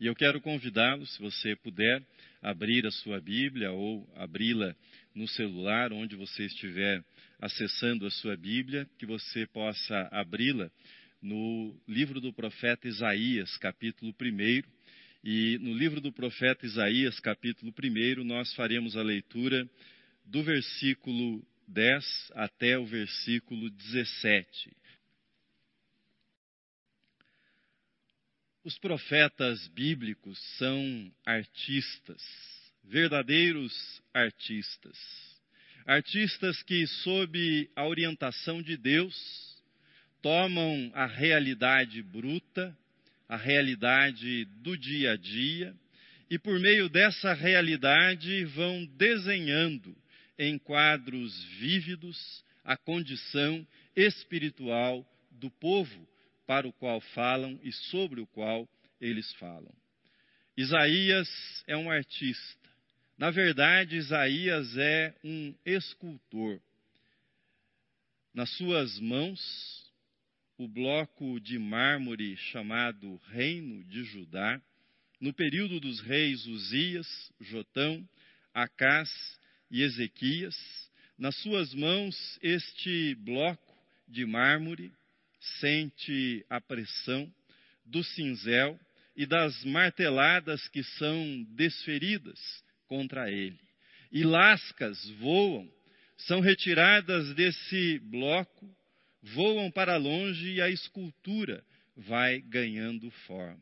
E eu quero convidá-lo, se você puder, abrir a sua Bíblia ou abri-la no celular, onde você estiver acessando a sua Bíblia, que você possa abri-la no livro do profeta Isaías, capítulo 1. E no livro do profeta Isaías, capítulo 1, nós faremos a leitura do versículo 10 até o versículo 17. Os profetas bíblicos são artistas, verdadeiros artistas. Artistas que, sob a orientação de Deus, tomam a realidade bruta, a realidade do dia a dia, e por meio dessa realidade vão desenhando em quadros vívidos a condição espiritual do povo para o qual falam e sobre o qual eles falam. Isaías é um artista. Na verdade, Isaías é um escultor. Nas suas mãos, o bloco de mármore chamado Reino de Judá, no período dos reis Uzias, Jotão, Acás e Ezequias, nas suas mãos este bloco de mármore sente a pressão do cinzel e das marteladas que são desferidas contra ele. E lascas voam, são retiradas desse bloco, voam para longe e a escultura vai ganhando forma.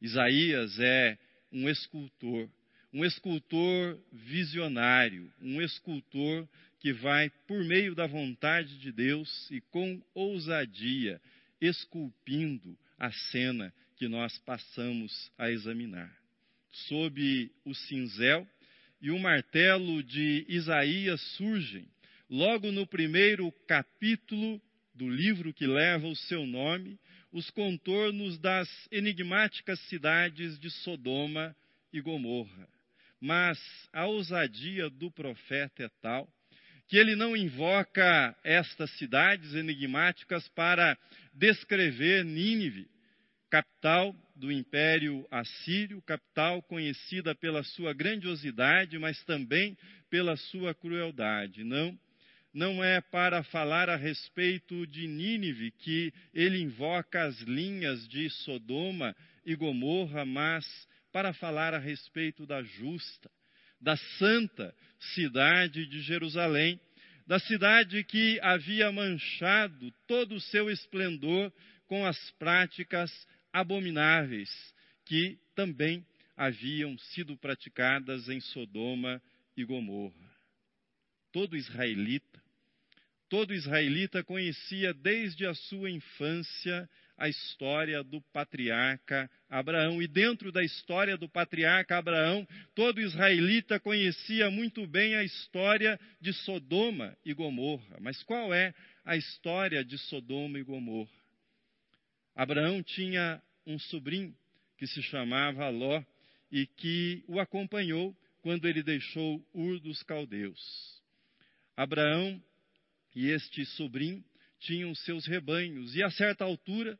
Isaías é um escultor, um escultor visionário, um escultor que vai, por meio da vontade de Deus e com ousadia, esculpindo a cena que nós passamos a examinar. Sob o cinzel e o martelo de Isaías surgem, logo no primeiro capítulo do livro que leva o seu nome, os contornos das enigmáticas cidades de Sodoma e Gomorra. Mas a ousadia do profeta é tal que ele não invoca estas cidades enigmáticas para descrever Nínive, capital do Império Assírio, capital conhecida pela sua grandiosidade, mas também pela sua crueldade. Não, não é para falar a respeito de Nínive que ele invoca as linhas de Sodoma e Gomorra, mas para falar a respeito da justa, da santa cidade de Jerusalém, da cidade que havia manchado todo o seu esplendor com as práticas abomináveis que também haviam sido praticadas em Sodoma e Gomorra. Todo israelita, todo israelita conhecia desde a sua infância a história do patriarca Abraão. E dentro da história do patriarca Abraão, todo israelita conhecia muito bem a história de Sodoma e Gomorra. Mas qual é a história de Sodoma e Gomorra? Abraão tinha um sobrinho que se chamava Ló e que o acompanhou quando ele deixou Ur dos Caldeus. Abraão e este sobrinho tinham seus rebanhos, e a certa altura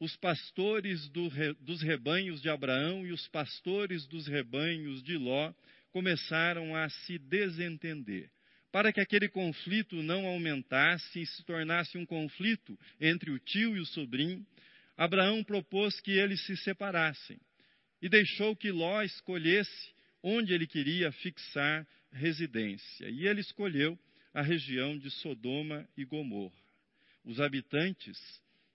os pastores do, dos rebanhos de Abraão e os pastores dos rebanhos de Ló começaram a se desentender. Para que aquele conflito não aumentasse e se tornasse um conflito entre o tio e o sobrinho, Abraão propôs que eles se separassem e deixou que Ló escolhesse onde ele queria fixar residência. E ele escolheu a região de Sodoma e Gomorra. Os habitantes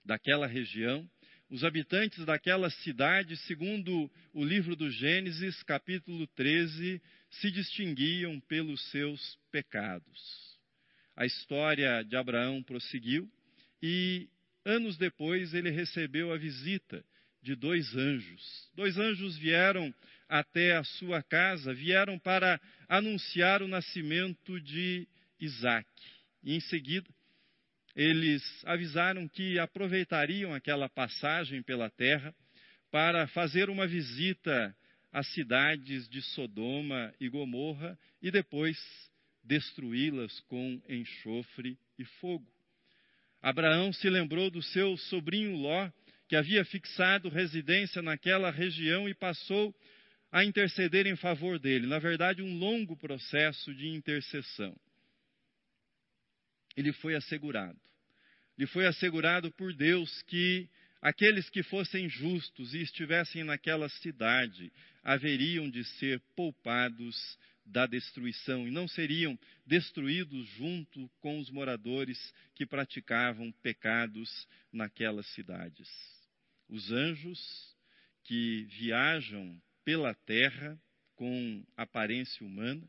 daquela região, os habitantes daquela cidade, segundo o livro do Gênesis, capítulo 13, se distinguiam pelos seus pecados. A história de Abraão prosseguiu e, anos depois, ele recebeu a visita de dois anjos. Dois anjos vieram até a sua casa, vieram para anunciar o nascimento de Isaac. E em seguida, eles avisaram que aproveitariam aquela passagem pela terra para fazer uma visita às cidades de Sodoma e Gomorra e depois destruí-las com enxofre e fogo. Abraão se lembrou do seu sobrinho Ló, que havia fixado residência naquela região e passou a interceder em favor dele. Na verdade, um longo processo de intercessão. Ele foi assegurado. Lhe foi assegurado por Deus que aqueles que fossem justos e estivessem naquela cidade haveriam de ser poupados da destruição e não seriam destruídos junto com os moradores que praticavam pecados naquelas cidades. Os anjos que viajam pela terra com aparência humana,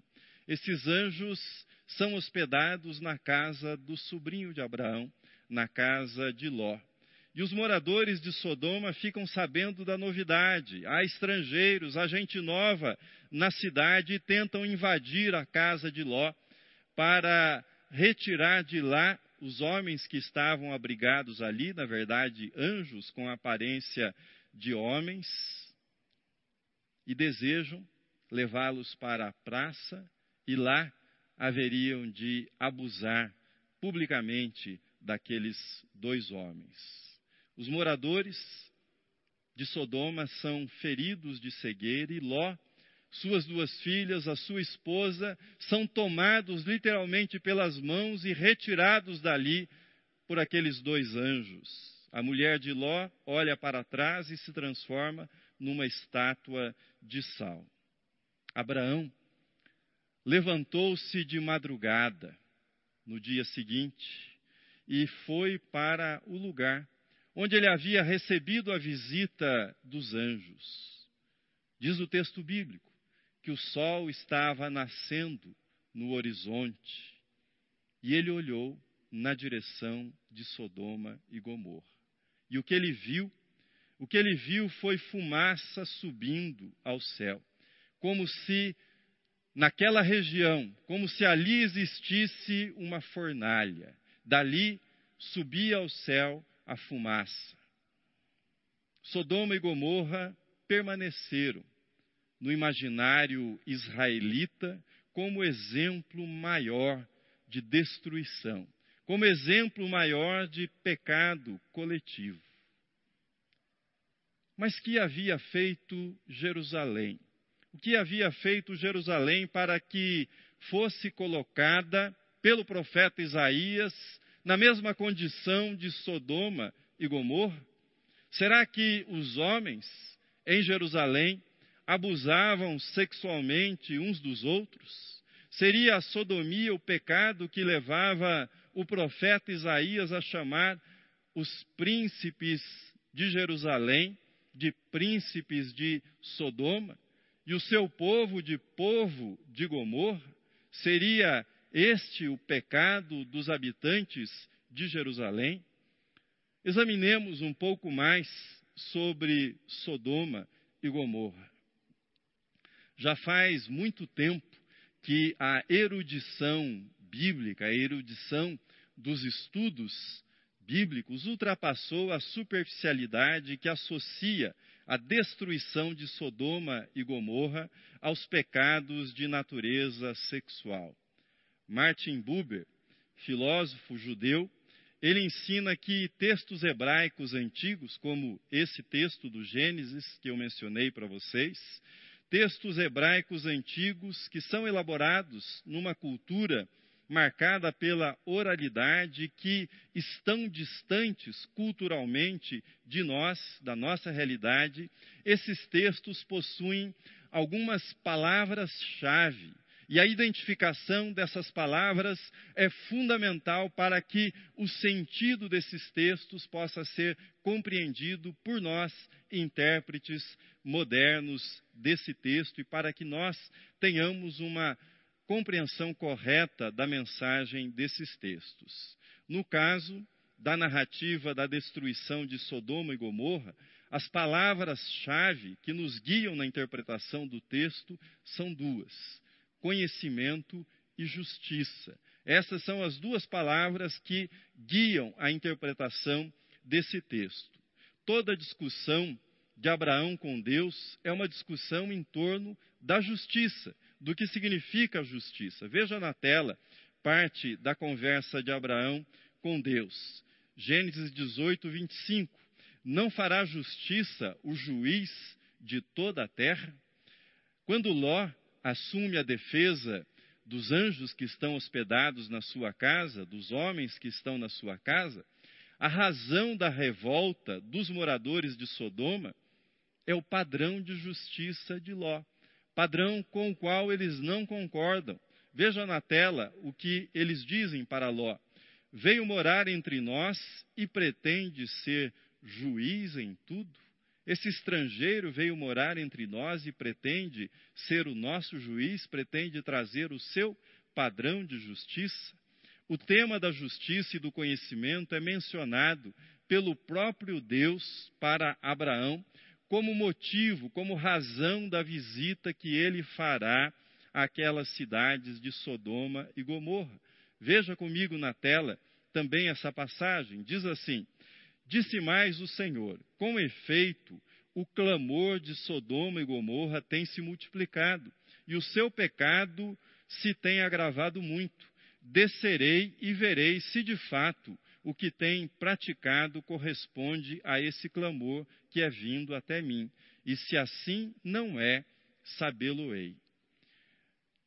esses anjos são hospedados na casa do sobrinho de Abraão, na casa de Ló. E os moradores de Sodoma ficam sabendo da novidade. Há estrangeiros, há gente nova na cidade e tentam invadir a casa de Ló para retirar de lá os homens que estavam abrigados ali, na verdade, anjos com aparência de homens, e desejam levá-los para a praça e lá haveriam de abusar publicamente daqueles dois homens. Os moradores de Sodoma são feridos de cegueira e Ló, suas duas filhas, a sua esposa, são tomados literalmente pelas mãos e retirados dali por aqueles dois anjos. A mulher de Ló olha para trás e se transforma numa estátua de sal. Abraão levantou-se de madrugada no dia seguinte e foi para o lugar onde ele havia recebido a visita dos anjos. Diz o texto bíblico que o sol estava nascendo no horizonte e ele olhou na direção de Sodoma e Gomorra. E o que ele viu? O que ele viu foi fumaça subindo ao céu, como se naquela região, como se ali existisse uma fornalha. Dali subia ao céu a fumaça. Sodoma e Gomorra permaneceram no imaginário israelita como exemplo maior de destruição, como exemplo maior de pecado coletivo. Mas que havia feito Jerusalém? O que havia feito Jerusalém para que fosse colocada pelo profeta Isaías na mesma condição de Sodoma e Gomorra? Será que os homens em Jerusalém abusavam sexualmente uns dos outros? Seria a sodomia o pecado que levava o profeta Isaías a chamar os príncipes de Jerusalém de príncipes de Sodoma e o seu povo de povo de Gomorra? Seria este o pecado dos habitantes de Jerusalém? Examinemos um pouco mais sobre Sodoma e Gomorra. Já faz muito tempo que a erudição bíblica, a erudição dos estudos bíblicos ultrapassou a superficialidade que associa a destruição de Sodoma e Gomorra aos pecados de natureza sexual. Martin Buber, filósofo judeu, ele ensina que textos hebraicos antigos, como esse texto do Gênesis que eu mencionei para vocês, textos hebraicos antigos que são elaborados numa cultura marcada pela oralidade, que estão distantes culturalmente de nós, da nossa realidade, esses textos possuem algumas palavras-chave e a identificação dessas palavras é fundamental para que o sentido desses textos possa ser compreendido por nós, intérpretes modernos desse texto, e para que nós tenhamos uma compreensão correta da mensagem desses textos. No caso da narrativa da destruição de Sodoma e Gomorra, as palavras-chave que nos guiam na interpretação do texto são duas conhecimento e justiça. Essas são as duas palavras que guiam a interpretação desse texto. Toda discussão de Abraão com Deus é uma discussão em torno da justiça, do que significa a justiça. Veja na tela parte da conversa de Abraão com Deus. Gênesis 18, 25. Não fará justiça o juiz de toda a terra? Quando Ló assume a defesa dos anjos que estão hospedados na sua casa, dos homens que estão na sua casa, a razão da revolta dos moradores de Sodoma é o padrão de justiça de Ló, padrão com o qual eles não concordam. Veja na tela o que eles dizem para Ló: Veio morar entre nós e pretende ser juiz em tudo? Esse estrangeiro veio morar entre nós e pretende ser o nosso juiz, pretende trazer o seu padrão de justiça. O tema da justiça e do conhecimento é mencionado pelo próprio Deus para Abraão como motivo, como razão da visita que ele fará àquelas cidades de Sodoma e Gomorra. Veja comigo na tela também essa passagem. Diz assim: Disse mais o Senhor: Com efeito, o clamor de Sodoma e Gomorra tem se multiplicado, e o seu pecado se tem agravado muito. Descerei e verei se de fato o que tem praticado corresponde a esse clamor que é vindo até mim. E se assim não é, sabê-lo-ei.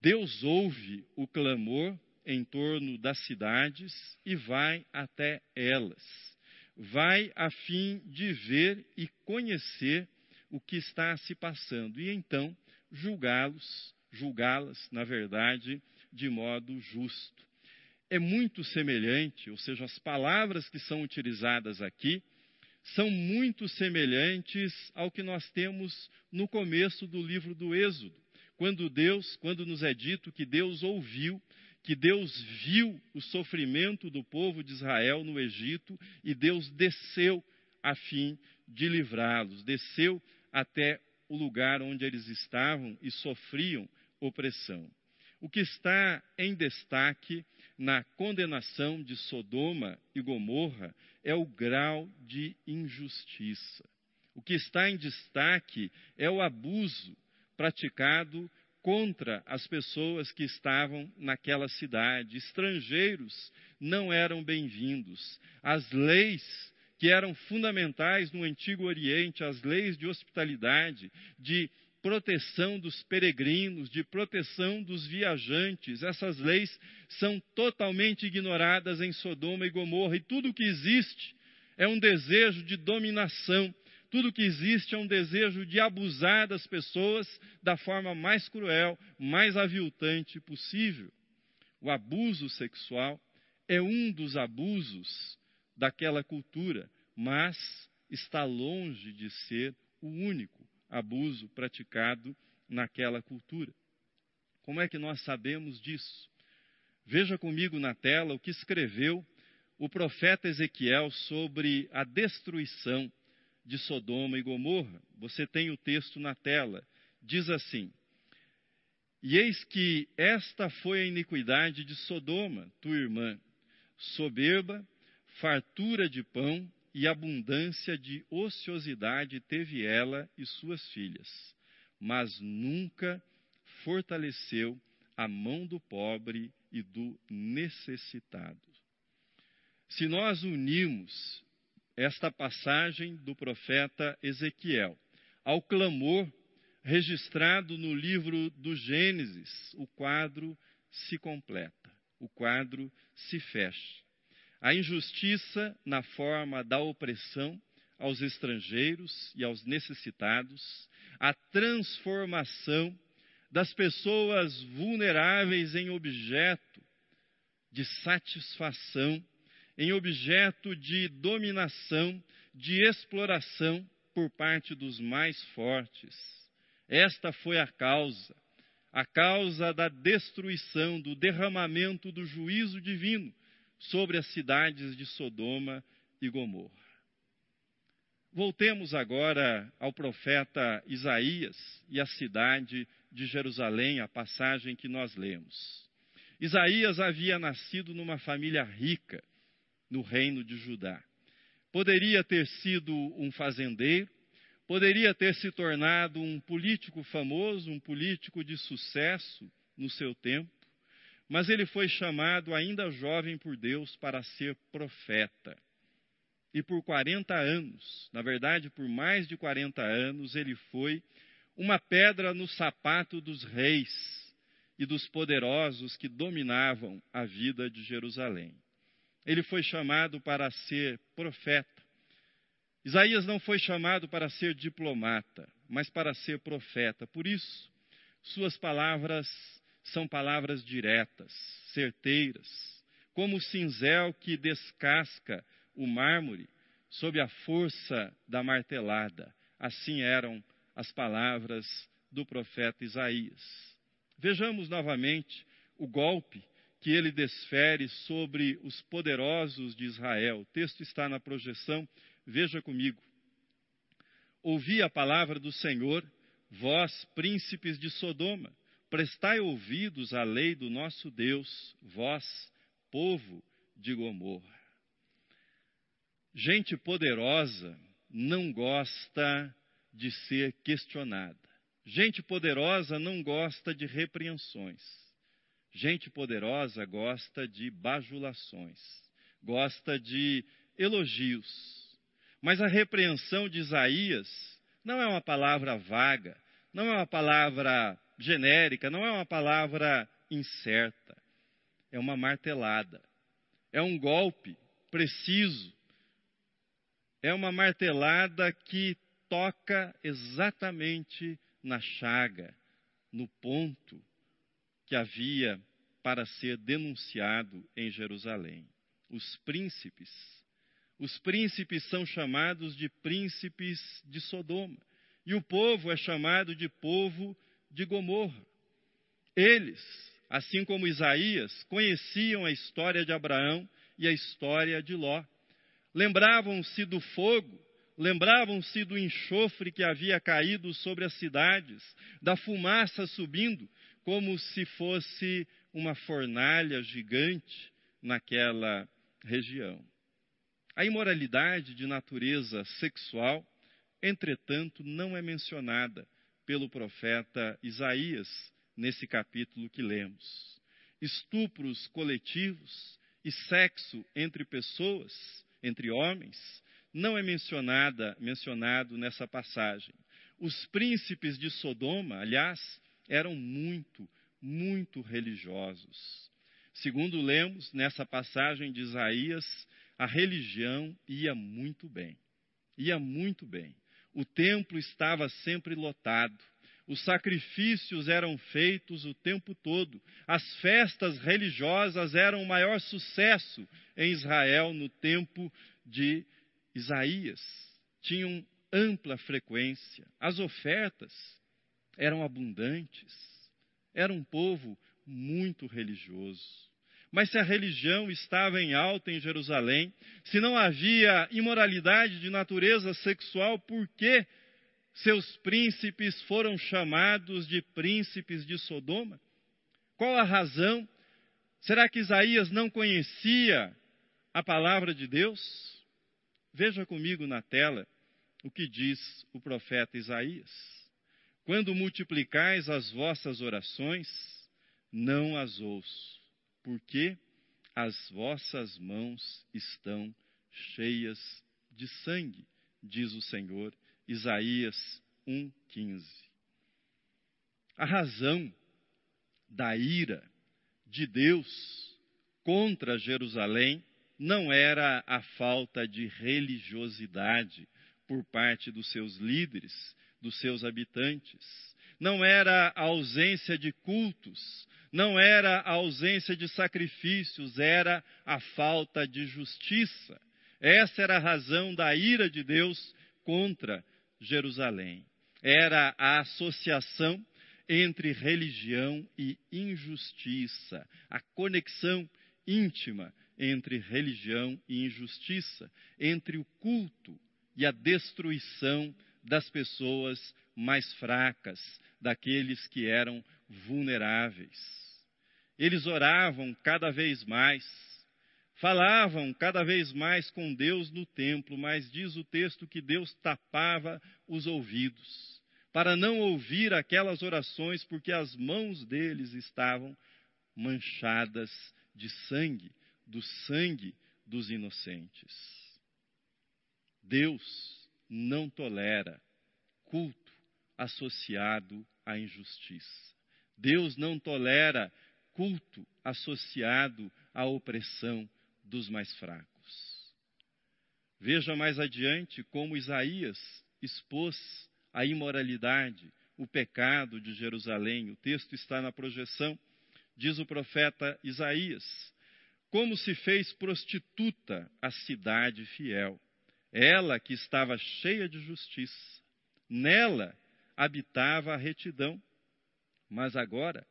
Deus ouve o clamor em torno das cidades e vai até elas vai a fim de ver e conhecer o que está se passando e então julgá-los, julgá-las, na verdade, de modo justo. É muito semelhante, ou seja, as palavras que são utilizadas aqui são muito semelhantes ao que nós temos no começo do livro do Êxodo, quando Deus, quando nos é dito que Deus ouviu que Deus viu o sofrimento do povo de Israel no Egito e Deus desceu a fim de livrá-los, desceu até o lugar onde eles estavam e sofriam opressão. O que está em destaque na condenação de Sodoma e Gomorra é o grau de injustiça. O que está em destaque é o abuso praticado contra as pessoas que estavam naquela cidade. Estrangeiros não eram bem-vindos. As leis que eram fundamentais no Antigo Oriente, as leis de hospitalidade, de proteção dos peregrinos, de proteção dos viajantes, essas leis são totalmente ignoradas em Sodoma e Gomorra, e tudo que existe é um desejo de dominação, tudo que existe é um desejo de abusar das pessoas da forma mais cruel, mais aviltante possível. O abuso sexual é um dos abusos daquela cultura, mas está longe de ser o único abuso praticado naquela cultura. Como é que nós sabemos disso? Veja comigo na tela o que escreveu o profeta Ezequiel sobre a destruição de Sodoma e Gomorra. Você tem o texto na tela. Diz assim: E eis que esta foi a iniquidade de Sodoma, tua irmã, soberba, fartura de pão e abundância de ociosidade teve ela e suas filhas, mas nunca fortaleceu a mão do pobre e do necessitado. Se nós unimos esta passagem do profeta Ezequiel ao clamor registrado no livro do Gênesis, o quadro se completa, o quadro se fecha. A injustiça na forma da opressão aos estrangeiros e aos necessitados, a transformação das pessoas vulneráveis em objeto de satisfação em objeto de dominação, de exploração por parte dos mais fortes. Esta foi a causa, a causa da destruição, do derramamento do juízo divino sobre as cidades de Sodoma e Gomorra. Voltemos agora ao profeta Isaías e à cidade de Jerusalém, a passagem que nós lemos. Isaías havia nascido numa família rica, no reino de Judá. Poderia ter sido um fazendeiro, poderia ter se tornado um político famoso, um político de sucesso no seu tempo, mas ele foi chamado ainda jovem por Deus para ser profeta. e por 40 anos, na verdade, por mais de 40 anos, ele foi uma pedra no sapato dos reis e dos poderosos que dominavam a vida de Jerusalém. Ele foi chamado para ser profeta. Isaías não foi chamado para ser diplomata, mas para ser profeta. Por isso, suas palavras são palavras diretas, certeiras, como o cinzel que descasca o mármore sob a força da martelada. Assim eram as palavras do profeta Isaías. Vejamos novamente o golpe que ele desfere sobre os poderosos de Israel. O texto está na projeção, veja comigo. Ouvi a palavra do Senhor, vós, príncipes de Sodoma, prestai ouvidos à lei do nosso Deus, vós, povo de Gomorra. Gente poderosa não gosta de ser questionada. Gente poderosa não gosta de repreensões. Gente poderosa gosta de bajulações, gosta de elogios. Mas a repreensão de Isaías não é uma palavra vaga, não é uma palavra genérica, não é uma palavra incerta. É uma martelada. É um golpe preciso é uma martelada que toca exatamente na chaga, no ponto que havia para ser denunciado em Jerusalém. Os príncipes, os príncipes são chamados de príncipes de Sodoma, e o povo é chamado de povo de Gomorra. Eles, assim como Isaías, conheciam a história de Abraão e a história de Ló. Lembravam-se do fogo, lembravam-se do enxofre que havia caído sobre as cidades, da fumaça subindo, como se fosse uma fornalha gigante naquela região. A imoralidade de natureza sexual, entretanto, não é mencionada pelo profeta Isaías nesse capítulo que lemos. Estupros coletivos e sexo entre pessoas entre homens, não é mencionada, mencionado nessa passagem. Os príncipes de Sodoma, aliás, eram muito, muito religiosos. Segundo lemos nessa passagem de Isaías, a religião ia muito bem. Ia muito bem. O templo estava sempre lotado. Os sacrifícios eram feitos o tempo todo. As festas religiosas eram o maior sucesso em Israel no tempo de Isaías. Tinham ampla frequência. As ofertas eram abundantes. Era um povo muito religioso. Mas se a religião estava em alta em Jerusalém, se não havia imoralidade de natureza sexual, por que seus príncipes foram chamados de príncipes de Sodoma? Qual a razão? Será que Isaías não conhecia a palavra de Deus? Veja comigo na tela o que diz o profeta Isaías. Quando multiplicais as vossas orações, não as ouço, porque as vossas mãos estão cheias de sangue, diz o Senhor Isaías 1,15. A razão da ira de Deus contra Jerusalém não era a falta de religiosidade por parte dos seus líderes, dos seus habitantes. Não era a ausência de cultos, não era a ausência de sacrifícios, era a falta de justiça. Essa era a razão da ira de Deus contra Jerusalém. Era a associação entre religião e injustiça, a conexão íntima entre religião e injustiça, entre o culto e a destruição das pessoas mais fracas, daqueles que eram vulneráveis. Eles oravam cada vez mais, Falavam cada vez mais com Deus no templo, mas diz o texto que Deus tapava os ouvidos, para não ouvir aquelas orações, porque as mãos deles estavam manchadas de sangue, do sangue dos inocentes. Deus não tolera culto associado à injustiça. Deus não tolera culto associado à opressão dos mais fracos. Veja mais adiante como Isaías expôs a imoralidade, o pecado de Jerusalém. O texto está na projeção. Diz o profeta Isaías: Como se fez prostituta a cidade fiel, ela que estava cheia de justiça. Nela habitava a retidão, mas agora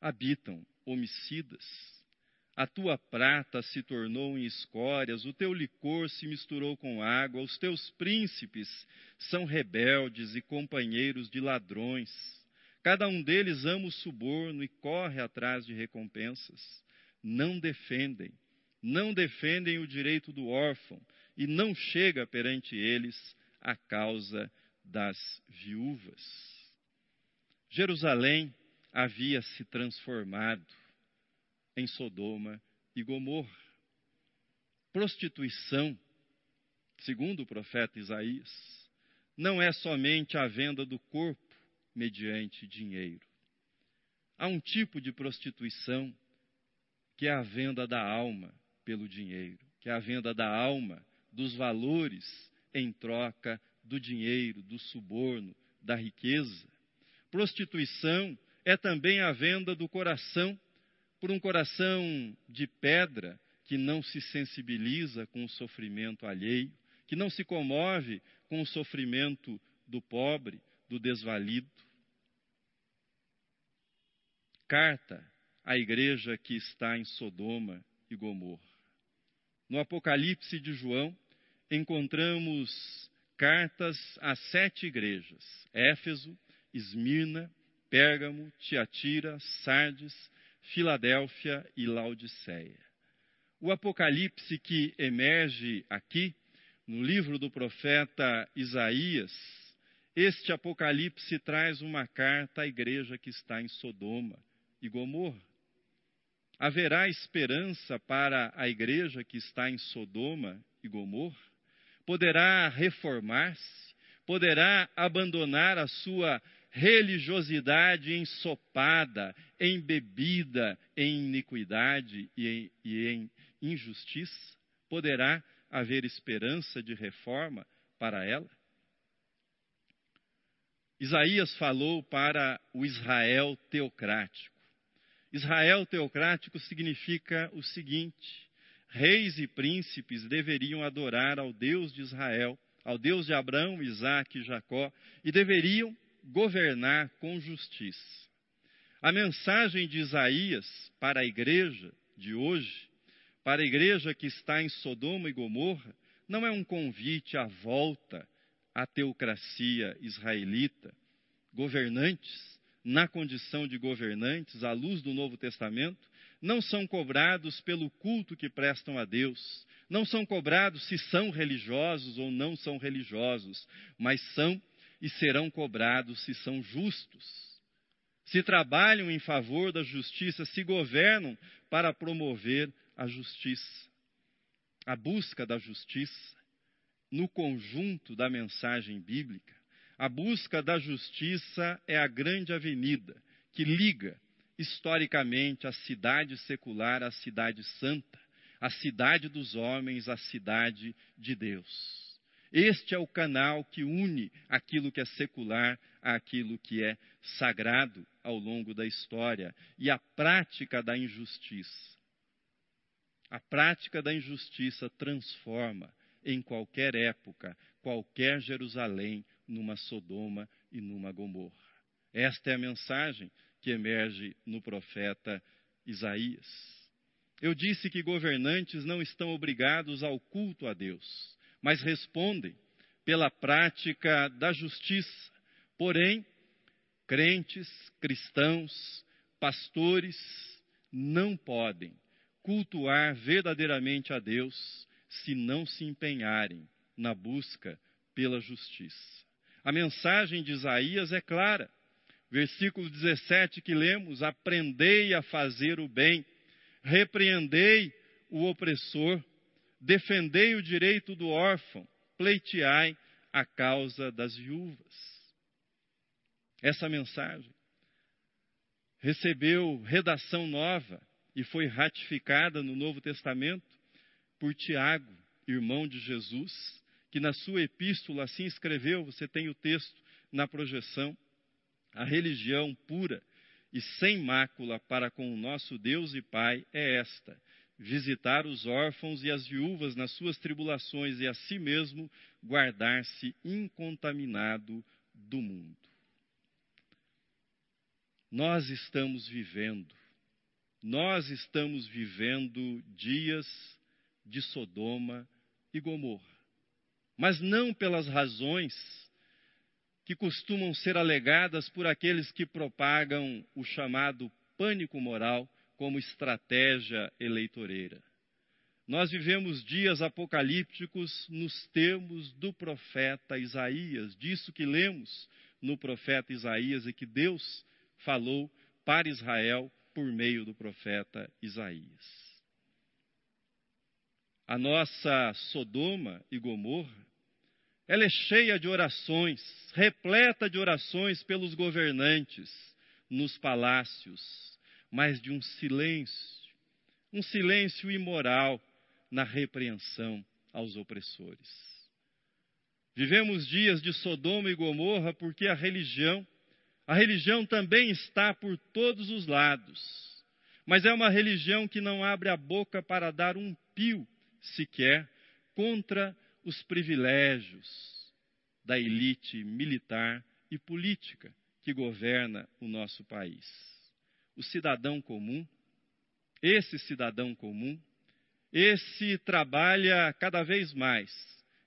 habitam homicidas. A tua prata se tornou em escórias, o teu licor se misturou com água, os teus príncipes são rebeldes e companheiros de ladrões. Cada um deles ama o suborno e corre atrás de recompensas. Não defendem, não defendem o direito do órfão e não chega perante eles a causa das viúvas. Jerusalém havia se transformado em Sodoma e Gomorra. Prostituição, segundo o profeta Isaías, não é somente a venda do corpo mediante dinheiro. Há um tipo de prostituição que é a venda da alma pelo dinheiro, que é a venda da alma, dos valores em troca do dinheiro, do suborno, da riqueza. Prostituição é também a venda do coração por um coração de pedra que não se sensibiliza com o sofrimento alheio, que não se comove com o sofrimento do pobre, do desvalido. Carta à igreja que está em Sodoma e Gomorra. No Apocalipse de João, encontramos cartas a sete igrejas: Éfeso, Esmirna, Pérgamo, Tiatira, Sardes, Filadélfia e Laodiceia. O Apocalipse que emerge aqui, no livro do profeta Isaías, este Apocalipse traz uma carta à igreja que está em Sodoma e Gomorra. Haverá esperança para a igreja que está em Sodoma e Gomorra? Poderá reformar-se? Poderá abandonar a sua religiosidade ensopada, embebida em iniquidade e em, e em injustiça? Poderá haver esperança de reforma para ela? Isaías falou para o Israel teocrático. Israel teocrático significa o seguinte: reis e príncipes deveriam adorar ao Deus de Israel, ao Deus de Abraão, Isaque e Jacó, e deveriam governar com justiça. A mensagem de Isaías para a igreja de hoje, para a igreja que está em Sodoma e Gomorra, não é um convite à volta à teocracia israelita. Governantes, na condição de governantes, à luz do Novo Testamento, não são cobrados pelo culto que prestam a Deus, não são cobrados se são religiosos ou não são religiosos, mas são e serão cobrados se são justos. Se trabalham em favor da justiça, se governam para promover a justiça. A busca da justiça, no conjunto da mensagem bíblica, a busca da justiça é a grande avenida que liga historicamente a cidade secular à cidade santa, a cidade dos homens à cidade de Deus. Este é o canal que une aquilo que é secular àquilo que é sagrado ao longo da história e a prática da injustiça. A prática da injustiça transforma em qualquer época, qualquer Jerusalém numa Sodoma e numa Gomorra. Esta é a mensagem que emerge no profeta Isaías. Eu disse que governantes não estão obrigados ao culto a Deus mas respondem pela prática da justiça. Porém, crentes, cristãos, pastores não podem cultuar verdadeiramente a Deus se não se empenharem na busca pela justiça. A mensagem de Isaías é clara. Versículo 17 que lemos: Aprendei a fazer o bem, repreendei o opressor, defendei o direito do órfão, pleiteai a causa das viúvas. Essa mensagem recebeu redação nova e foi ratificada no Novo Testamento por Tiago, irmão de Jesus, que na sua epístola assim escreveu, você tem o texto na projeção, a religião pura e sem mácula para com o nosso Deus e Pai é esta: visitar os órfãos e as viúvas nas suas tribulações e a si mesmo guardar-se incontaminado do mundo. Nós estamos vivendo, nós estamos vivendo dias de Sodoma e Gomorra, mas não pelas razões que costumam ser alegadas por aqueles que propagam o chamado pânico moral como estratégia eleitoreira. Nós vivemos dias apocalípticos nos termos do profeta Isaías, disso que lemos no profeta Isaías e que Deus falou para Israel por meio do profeta Isaías. A nossa Sodoma e Gomorra, ela é cheia de orações, repleta de orações pelos governantes nos palácios, mas de um silêncio, um silêncio imoral na repreensão aos opressores. Vivemos dias de Sodoma e Gomorra porque a religião a religião também está por todos os lados, mas é uma religião que não abre a boca para dar um pio sequer contra os privilégios da elite militar e política que governa o nosso país. O cidadão comum, esse cidadão comum, esse trabalha cada vez mais,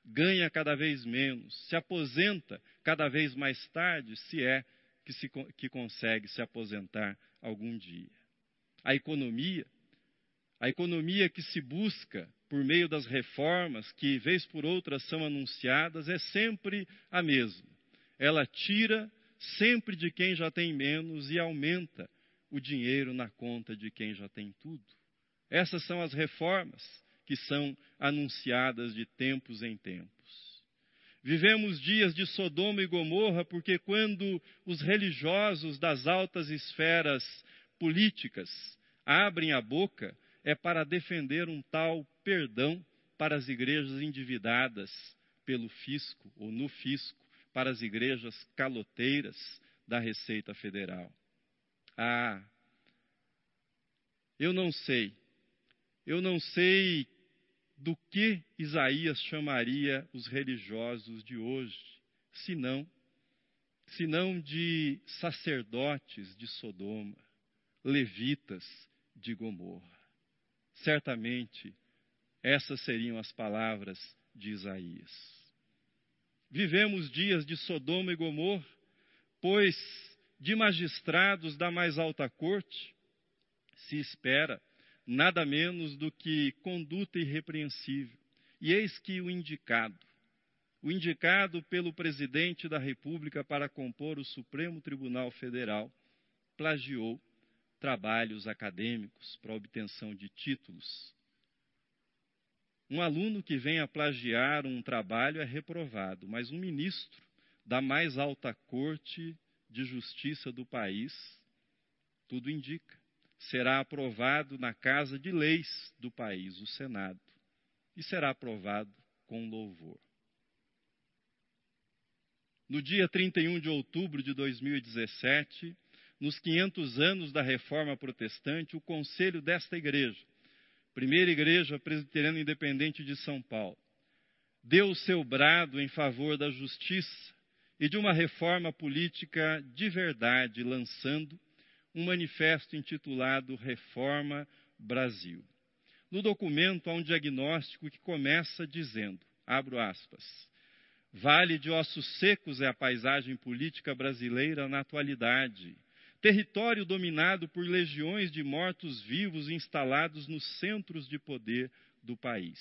ganha cada vez menos, se aposenta cada vez mais tarde, se é que, se, que consegue se aposentar algum dia. A economia, a economia que se busca por meio das reformas que, vez por outra, são anunciadas, é sempre a mesma. Ela tira sempre de quem já tem menos e aumenta o dinheiro na conta de quem já tem tudo. Essas são as reformas que são anunciadas de tempos em tempos. Vivemos dias de Sodoma e Gomorra porque, quando os religiosos das altas esferas políticas abrem a boca, é para defender um tal perdão para as igrejas endividadas pelo fisco ou no fisco, para as igrejas caloteiras da Receita Federal. Ah, eu não sei, eu não sei do que Isaías chamaria os religiosos de hoje, senão, senão de sacerdotes de Sodoma, levitas de Gomorra. Certamente, essas seriam as palavras de Isaías. Vivemos dias de Sodoma e Gomorra, pois de magistrados da mais alta corte se espera nada menos do que conduta irrepreensível. E eis que o indicado, o indicado pelo presidente da República para compor o Supremo Tribunal Federal, plagiou trabalhos acadêmicos para obtenção de títulos. Um aluno que venha plagiar um trabalho é reprovado, mas um ministro da mais alta corte de justiça do país, tudo indica, será aprovado na Casa de Leis do país, o Senado, e será aprovado com louvor. No dia 31 de outubro de 2017, nos 500 anos da Reforma Protestante, o conselho desta igreja, primeira igreja presbiteriana independente de São Paulo, deu o seu brado em favor da justiça e de uma reforma política de verdade, lançando um manifesto intitulado Reforma Brasil. No documento há um diagnóstico que começa dizendo, abro aspas, Vale de ossos secos é a paisagem política brasileira na atualidade. Território dominado por legiões de mortos-vivos instalados nos centros de poder do país.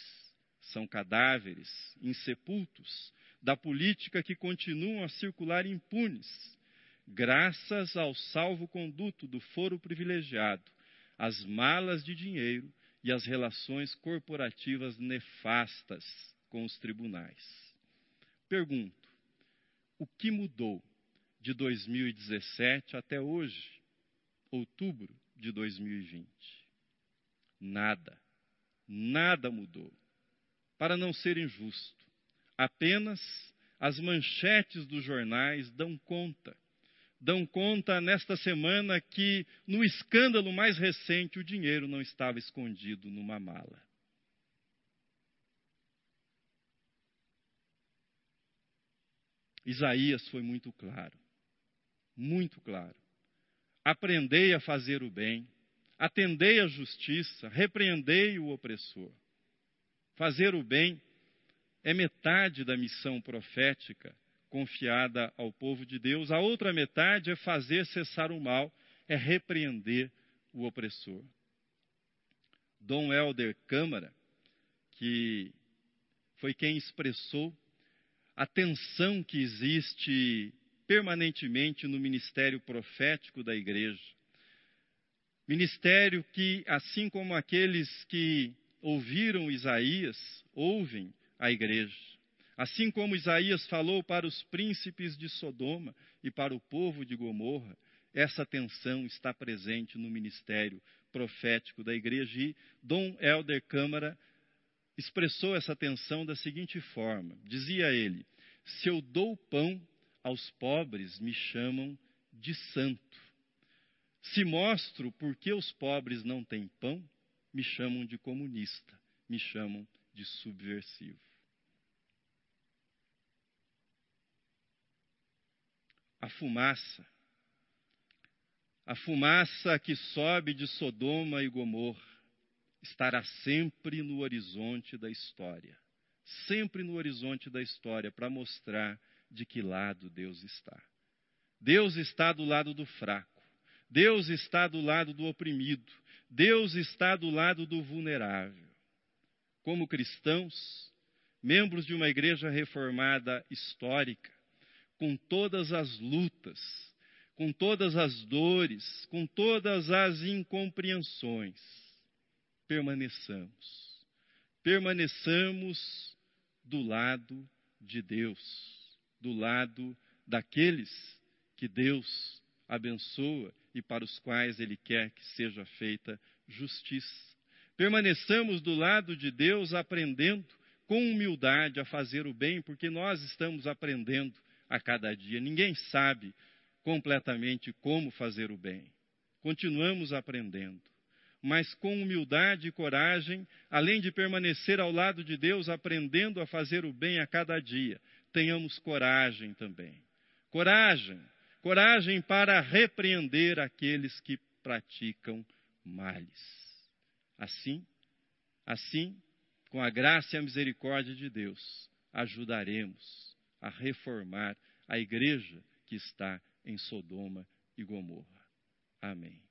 São cadáveres insepultos da política que continuam a circular impunes graças ao salvo-conduto do foro privilegiado, às malas de dinheiro e às relações corporativas nefastas com os tribunais. Pergunto: o que mudou de 2017 até hoje, outubro de 2020? Nada. Nada mudou. Para não ser injusto, apenas as manchetes dos jornais dão conta. Dão conta nesta semana que, no escândalo mais recente, o dinheiro não estava escondido numa mala. Isaías foi muito claro, muito claro. Aprendei a fazer o bem, atendei a justiça, repreendei o opressor. Fazer o bem é metade da missão profética confiada ao povo de Deus, a outra metade é fazer cessar o mal, é repreender o opressor. Dom Helder Câmara, que foi quem expressou a tensão que existe permanentemente no ministério profético da igreja. Ministério que, assim como aqueles que ouviram Isaías, ouvem a igreja. Assim como Isaías falou para os príncipes de Sodoma e para o povo de Gomorra, essa tensão está presente no ministério profético da igreja. E Dom Helder Câmara expressou essa tensão da seguinte forma: dizia ele, se eu dou pão aos pobres, me chamam de santo. Se mostro por que os pobres não têm pão, me chamam de comunista, me chamam de subversivo. A fumaça, a fumaça que sobe de Sodoma e Gomorra, estará sempre no horizonte da história sempre no horizonte da história para mostrar de que lado Deus está. Deus está do lado do fraco. Deus está do lado do oprimido. Deus está do lado do vulnerável. Como cristãos, membros de uma igreja reformada histórica, com todas as lutas, com todas as dores, com todas as incompreensões, permaneçamos. Permaneçamos do lado de Deus, do lado daqueles que Deus abençoa e para os quais Ele quer que seja feita justiça. Permaneçamos do lado de Deus aprendendo com humildade a fazer o bem, porque nós estamos aprendendo a cada dia. Ninguém sabe completamente como fazer o bem. Continuamos aprendendo mas com humildade e coragem, além de permanecer ao lado de Deus, aprendendo a fazer o bem a cada dia, tenhamos coragem também. Coragem, coragem para repreender aqueles que praticam males. Assim, assim, com a graça e a misericórdia de Deus, ajudaremos a reformar a igreja que está em Sodoma e Gomorra. Amém.